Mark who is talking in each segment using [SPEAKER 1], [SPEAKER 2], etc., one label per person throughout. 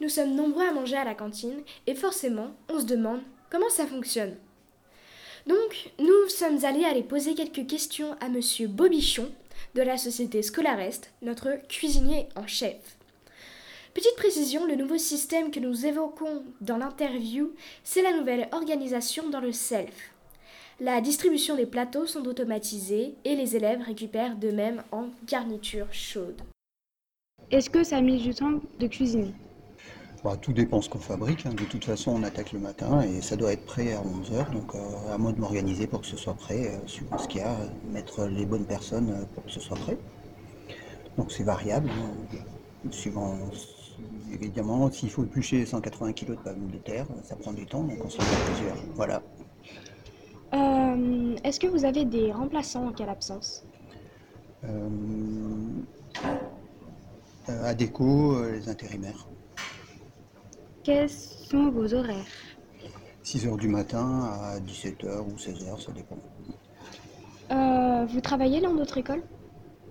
[SPEAKER 1] Nous sommes nombreux à manger à la cantine et forcément, on se demande comment ça fonctionne. Donc, nous sommes allés aller poser quelques questions à monsieur Bobichon de la société Scolarest, notre cuisinier en chef. Petite précision, le nouveau système que nous évoquons dans l'interview, c'est la nouvelle organisation dans le self. La distribution des plateaux sont automatisés et les élèves récupèrent d'eux-mêmes en garniture chaude.
[SPEAKER 2] Est-ce que ça a mis du temps de cuisiner?
[SPEAKER 3] Bah, tout dépend ce qu'on fabrique. hein. De toute façon, on attaque le matin et ça doit être prêt à 11h. Donc, euh, à moi de m'organiser pour que ce soit prêt, euh, suivant ce qu'il y a, euh, mettre les bonnes personnes euh, pour que ce soit prêt. Donc, c'est variable. hein. Suivant, évidemment, s'il faut éplucher 180 kg de pommes de terre, ça prend du temps, donc on s'en fait plusieurs. Voilà.
[SPEAKER 2] Euh, Est-ce que vous avez des remplaçants en cas d'absence?
[SPEAKER 3] Euh, euh, à déco, euh, les intérimaires.
[SPEAKER 2] Quels sont vos horaires?
[SPEAKER 3] 6h du matin à 17h ou 16h, ça dépend.
[SPEAKER 2] Euh, Vous travaillez dans d'autres écoles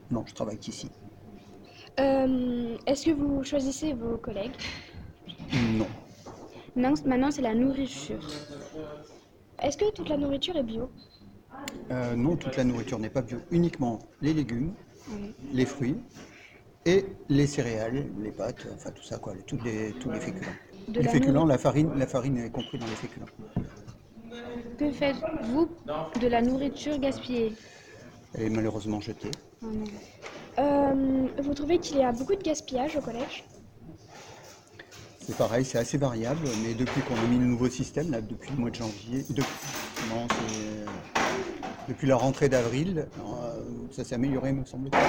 [SPEAKER 3] Non, je travaille qu'ici.
[SPEAKER 2] Euh, Est-ce que vous choisissez vos collègues?
[SPEAKER 3] Non.
[SPEAKER 2] Non, Maintenant, c'est la nourriture. Est-ce que toute la nourriture est bio?
[SPEAKER 3] Euh, non, toute la nourriture n'est pas bio. Uniquement les légumes,
[SPEAKER 2] Oui.
[SPEAKER 3] les fruits et les céréales, les pâtes, enfin tout ça quoi, les- tous les, tous les féculents.
[SPEAKER 2] De
[SPEAKER 3] les
[SPEAKER 2] la
[SPEAKER 3] féculents, la farine, la farine est compris dans les féculents.
[SPEAKER 2] Que faites-vous de la nourriture gaspillée?
[SPEAKER 3] Elle est malheureusement jetée.
[SPEAKER 2] Oh non. Euh, Vous trouvez qu'il y a beaucoup de gaspillage au collège?
[SPEAKER 3] C'est pareil, c'est assez variable, mais depuis qu'on a mis le nouveau système, là, depuis le mois de janvier, non, c'est- depuis la rentrée d'avril, euh, ça s'est amélioré, me semble-t-il.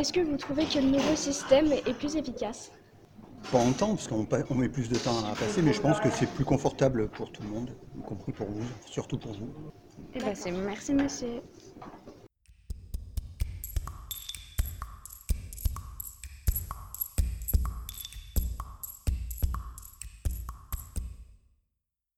[SPEAKER 2] Est-ce que vous trouvez que le nouveau système est plus efficace?
[SPEAKER 3] Pas en temps, parce qu'on met plus de temps à passer, mais je pense que c'est plus confortable pour tout le monde, y compris pour vous, surtout pour vous.
[SPEAKER 2] Eh ben, c'est merci monsieur.